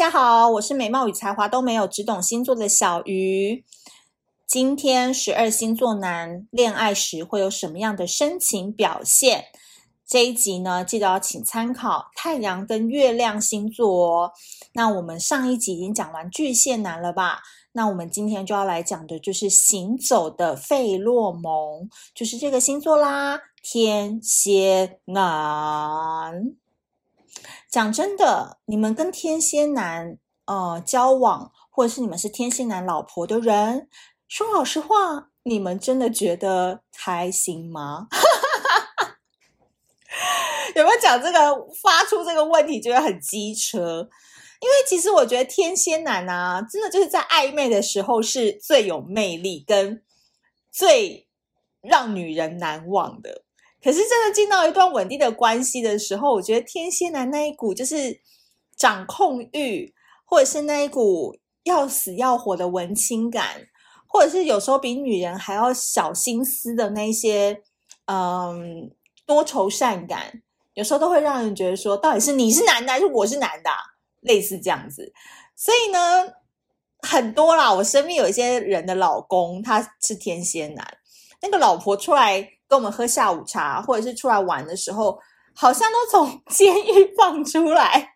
大家好，我是美貌与才华都没有，只懂星座的小鱼。今天十二星座男恋爱时会有什么样的深情表现？这一集呢，记得要请参考太阳跟月亮星座哦。那我们上一集已经讲完巨蟹男了吧？那我们今天就要来讲的就是行走的费洛蒙，就是这个星座啦，天蝎男。讲真的，你们跟天蝎男呃交往，或者是你们是天蝎男老婆的人，说老实话，你们真的觉得开心吗？有没有讲这个发出这个问题觉得很机车？因为其实我觉得天蝎男啊，真的就是在暧昧的时候是最有魅力跟最让女人难忘的。可是，真的进到一段稳定的关系的时候，我觉得天蝎男那一股就是掌控欲，或者是那一股要死要活的文青感，或者是有时候比女人还要小心思的那些，嗯，多愁善感，有时候都会让人觉得说，到底是你是男的还是我是男的啊？类似这样子。所以呢，很多啦，我身边有一些人的老公他是天蝎男，那个老婆出来。跟我们喝下午茶，或者是出来玩的时候，好像都从监狱放出来，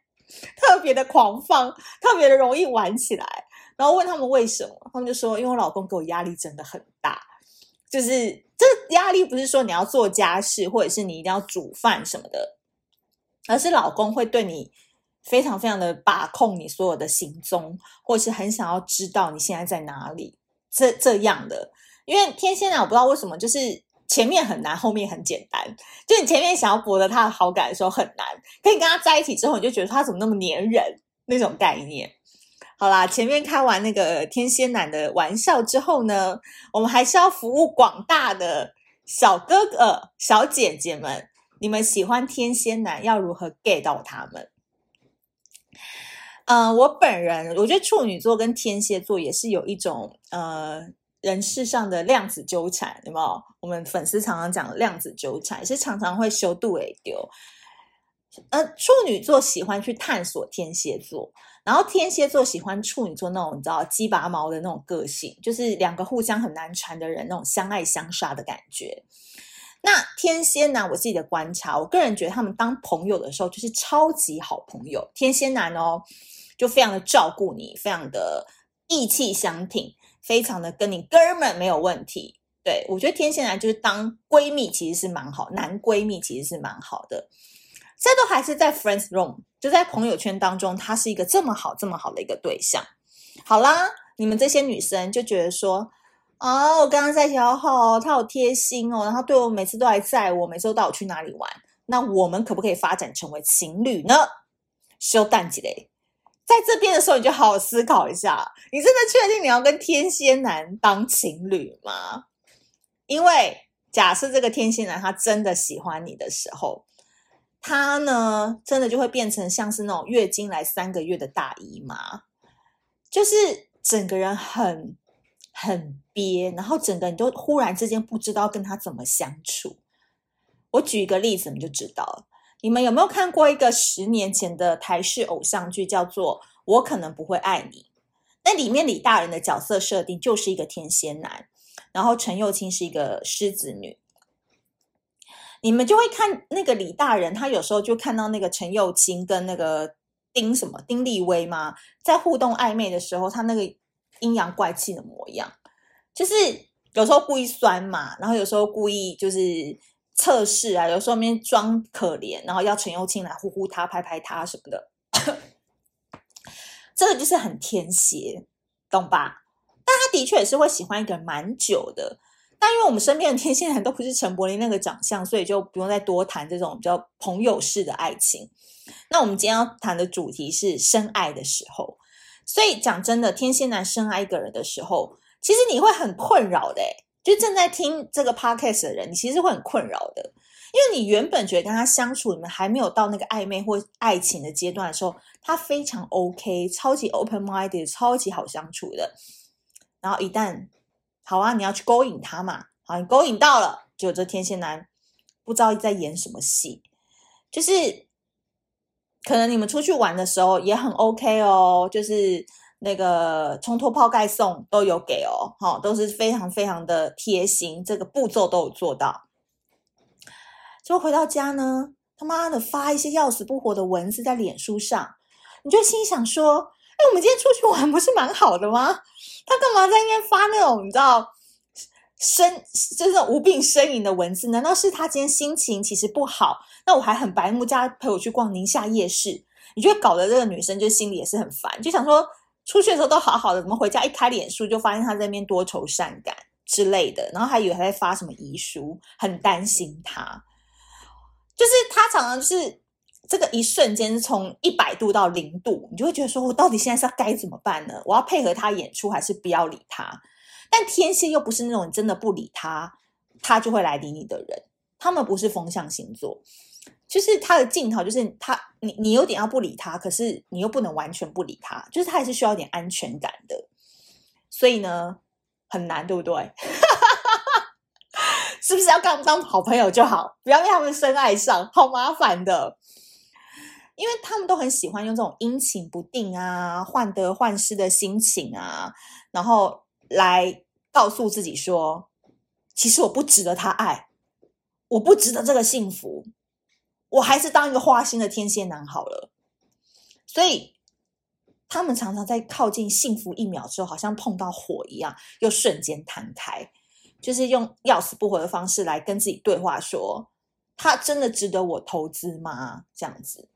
特别的狂放，特别的容易玩起来。然后问他们为什么，他们就说：“因为我老公给我压力真的很大，就是这压力不是说你要做家事，或者是你一定要煮饭什么的，而是老公会对你非常非常的把控你所有的行踪，或者是很想要知道你现在在哪里，这这样的。因为天蝎男，我不知道为什么就是。”前面很难，后面很简单。就你前面想要博得他的好感的时候很难，可以跟他在一起之后，你就觉得他怎么那么黏人那种概念。好啦，前面开完那个天蝎男的玩笑之后呢，我们还是要服务广大的小哥哥、小姐姐们。你们喜欢天蝎男，要如何 get 到他们？嗯、我本人我觉得处女座跟天蝎座也是有一种呃。人世上的量子纠缠，有没有？我们粉丝常常讲量子纠缠，是常常会修度诶丢。呃，处女座喜欢去探索天蝎座，然后天蝎座喜欢处女座那种你知道鸡拔毛的那种个性，就是两个互相很难缠的人那种相爱相杀的感觉。那天蝎男，我自己的观察，我个人觉得他们当朋友的时候就是超级好朋友。天蝎男哦，就非常的照顾你，非常的义气相挺。非常的跟你哥们没有问题，对，我觉得天蝎男就是当闺蜜其实是蛮好，男闺蜜其实是蛮好的，这都还是在 friends room，就在朋友圈当中，他是一个这么好这么好的一个对象。好啦，你们这些女生就觉得说，哦，我刚刚在一起好好，他好贴心哦，然后对我每次都还载我，每次都带我去哪里玩，那我们可不可以发展成为情侣呢？修蛋几嘞？在这边的时候，你就好好思考一下，你真的确定你要跟天蝎男当情侣吗？因为假设这个天蝎男他真的喜欢你的时候，他呢真的就会变成像是那种月经来三个月的大姨妈，就是整个人很很憋，然后整个人都忽然之间不知道跟他怎么相处。我举一个例子，你就知道了。你们有没有看过一个十年前的台式偶像剧，叫做《我可能不会爱你》？那里面李大人的角色设定就是一个天蝎男，然后陈又青是一个狮子女。你们就会看那个李大人，他有时候就看到那个陈又青跟那个丁什么丁立威嘛，在互动暧昧的时候，他那个阴阳怪气的模样，就是有时候故意酸嘛，然后有时候故意就是。测试啊，有时候面装可怜，然后要陈又青来呼呼他、拍拍他什么的，这个就是很天蝎，懂吧？但他的确也是会喜欢一个人蛮久的。但因为我们身边的天蝎男都不是陈柏霖那个长相，所以就不用再多谈这种比较朋友式的爱情。那我们今天要谈的主题是深爱的时候。所以讲真的，天蝎男深爱一个人的时候，其实你会很困扰的就正在听这个 podcast 的人，你其实会很困扰的，因为你原本觉得跟他相处，你们还没有到那个暧昧或爱情的阶段的时候，他非常 OK，超级 open minded，超级好相处的。然后一旦好啊，你要去勾引他嘛，好，你勾引到了，就这天蝎男不知道在演什么戏，就是可能你们出去玩的时候也很 OK 哦，就是那个冲脱泡盖送都有给哦，哈，都是非常非常的贴心，这个步骤都有做到。结果回到家呢，他妈的发一些要死不活的文字在脸书上，你就心想说：哎，我们今天出去玩不是蛮好的吗？他干嘛在那边发那种你知道呻，就是无病呻吟的文字？难道是他今天心情其实不好？那我还很白目，家陪我去逛宁夏夜市，你觉得搞得这个女生就心里也是很烦，就想说出去的时候都好好的，怎么回家一开脸书就发现他在那边多愁善感之类的，然后还以为他在发什么遗书，很担心他。就是他常常就是这个一瞬间从一百度到零度，你就会觉得说，我到底现在是要该怎么办呢？我要配合他演出，还是不要理他？但天蝎又不是那种真的不理他，他就会来理你的人。他们不是风象星座，就是他的镜头，就是他，你你有点要不理他，可是你又不能完全不理他，就是他还是需要一点安全感的。所以呢，很难，对不对？是不是要跟他们当好朋友就好？不要被他们深爱上，好麻烦的。因为他们都很喜欢用这种阴晴不定啊、患得患失的心情啊，然后来告诉自己说，其实我不值得他爱，我不值得这个幸福，我还是当一个花心的天蝎男好了。所以他们常常在靠近幸福一秒之后，好像碰到火一样，又瞬间弹开。就是用要死不活的方式来跟自己对话说，他真的值得我投资吗？这样子。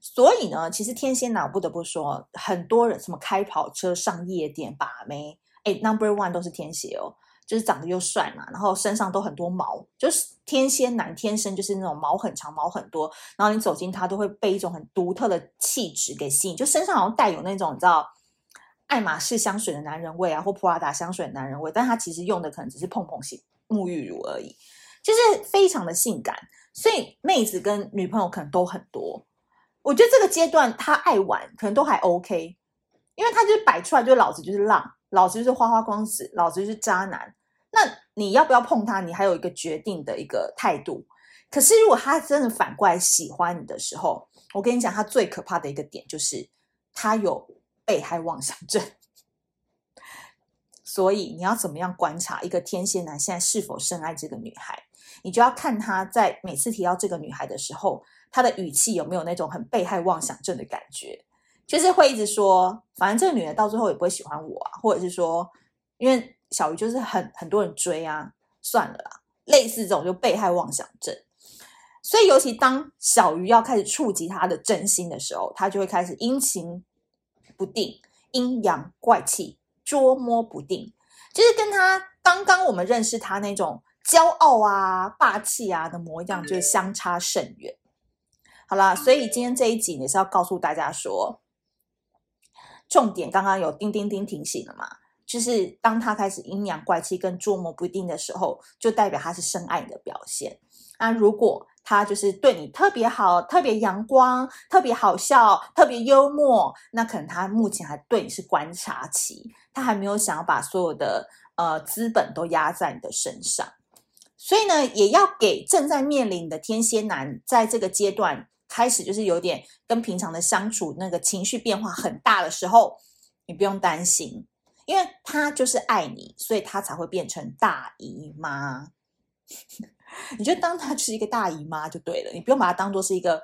所以呢，其实天蝎男，不得不说，很多人什么开跑车、上夜店、把妹，哎，Number One 都是天蝎哦，就是长得又帅嘛，然后身上都很多毛，就是天蝎男天生就是那种毛很长、毛很多，然后你走近他都会被一种很独特的气质给吸引，就身上好像带有那种你知道。爱马仕香水的男人味啊，或普拉达香水的男人味，但他其实用的可能只是蓬蓬型沐浴乳而已，就是非常的性感，所以妹子跟女朋友可能都很多。我觉得这个阶段他爱玩可能都还 OK，因为他就是摆出来就老子就是浪，老子就是花花公子，老子就是渣男。那你要不要碰他？你还有一个决定的一个态度。可是如果他真的反过来喜欢你的时候，我跟你讲，他最可怕的一个点就是他有。被害妄想症，所以你要怎么样观察一个天蝎男现在是否深爱这个女孩？你就要看他在每次提到这个女孩的时候，他的语气有没有那种很被害妄想症的感觉，就是会一直说，反正这个女的到最后也不会喜欢我啊，或者是说，因为小鱼就是很很多人追啊，算了啦，类似这种就被害妄想症。所以尤其当小鱼要开始触及他的真心的时候，他就会开始阴晴。不定，阴阳怪气，捉摸不定，就是跟他刚刚我们认识他那种骄傲啊、霸气啊的模样，就是相差甚远。好啦，所以今天这一集也是要告诉大家说，重点刚刚有叮叮叮提醒了嘛，就是当他开始阴阳怪气跟捉摸不定的时候，就代表他是深爱你的表现。那如果他就是对你特别好，特别阳光，特别好笑，特别幽默。那可能他目前还对你是观察期，他还没有想要把所有的呃资本都压在你的身上。所以呢，也要给正在面临的天蝎男，在这个阶段开始就是有点跟平常的相处那个情绪变化很大的时候，你不用担心，因为他就是爱你，所以他才会变成大姨妈。你就当他是一个大姨妈就对了，你不用把他当做是一个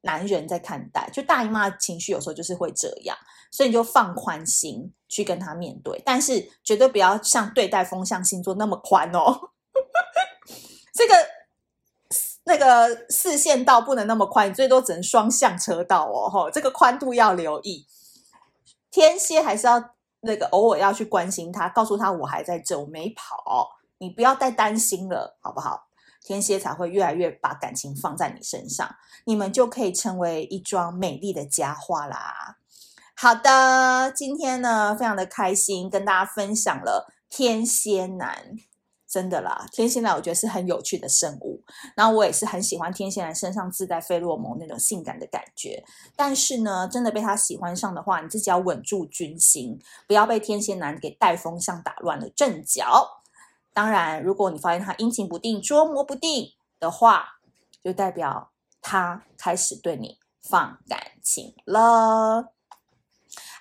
男人在看待。就大姨妈的情绪有时候就是会这样，所以你就放宽心去跟他面对，但是绝对不要像对待风象星座那么宽哦。这个个四线道不能那么宽，你最多只能双向车道哦。吼，这个宽度要留意。天蝎还是要那个偶尔要去关心他，告诉他我还在这，我没跑，你不要再担心了，好不好？天蝎才会越来越把感情放在你身上，你们就可以成为一桩美丽的佳话啦。好的，今天呢，非常的开心，跟大家分享了天蝎男，真的啦，天蝎男我觉得是很有趣的生物，然后我也是很喜欢天蝎男身上自带费洛蒙那种性感的感觉。但是呢，真的被他喜欢上的话，你自己要稳住军心，不要被天蝎男给带风向打乱了阵脚。当然，如果你发现他阴晴不定、捉摸不定的话，就代表他开始对你放感情了。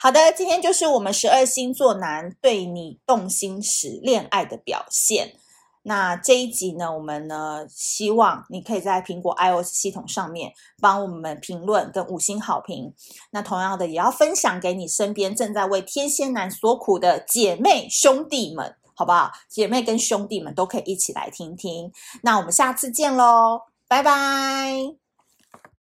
好的，今天就是我们十二星座男对你动心时恋爱的表现。那这一集呢，我们呢希望你可以在苹果 iOS 系统上面帮我们评论跟五星好评。那同样的，也要分享给你身边正在为天蝎男所苦的姐妹兄弟们，好不好？姐妹跟兄弟们都可以一起来听听。那我们下次见喽，拜拜。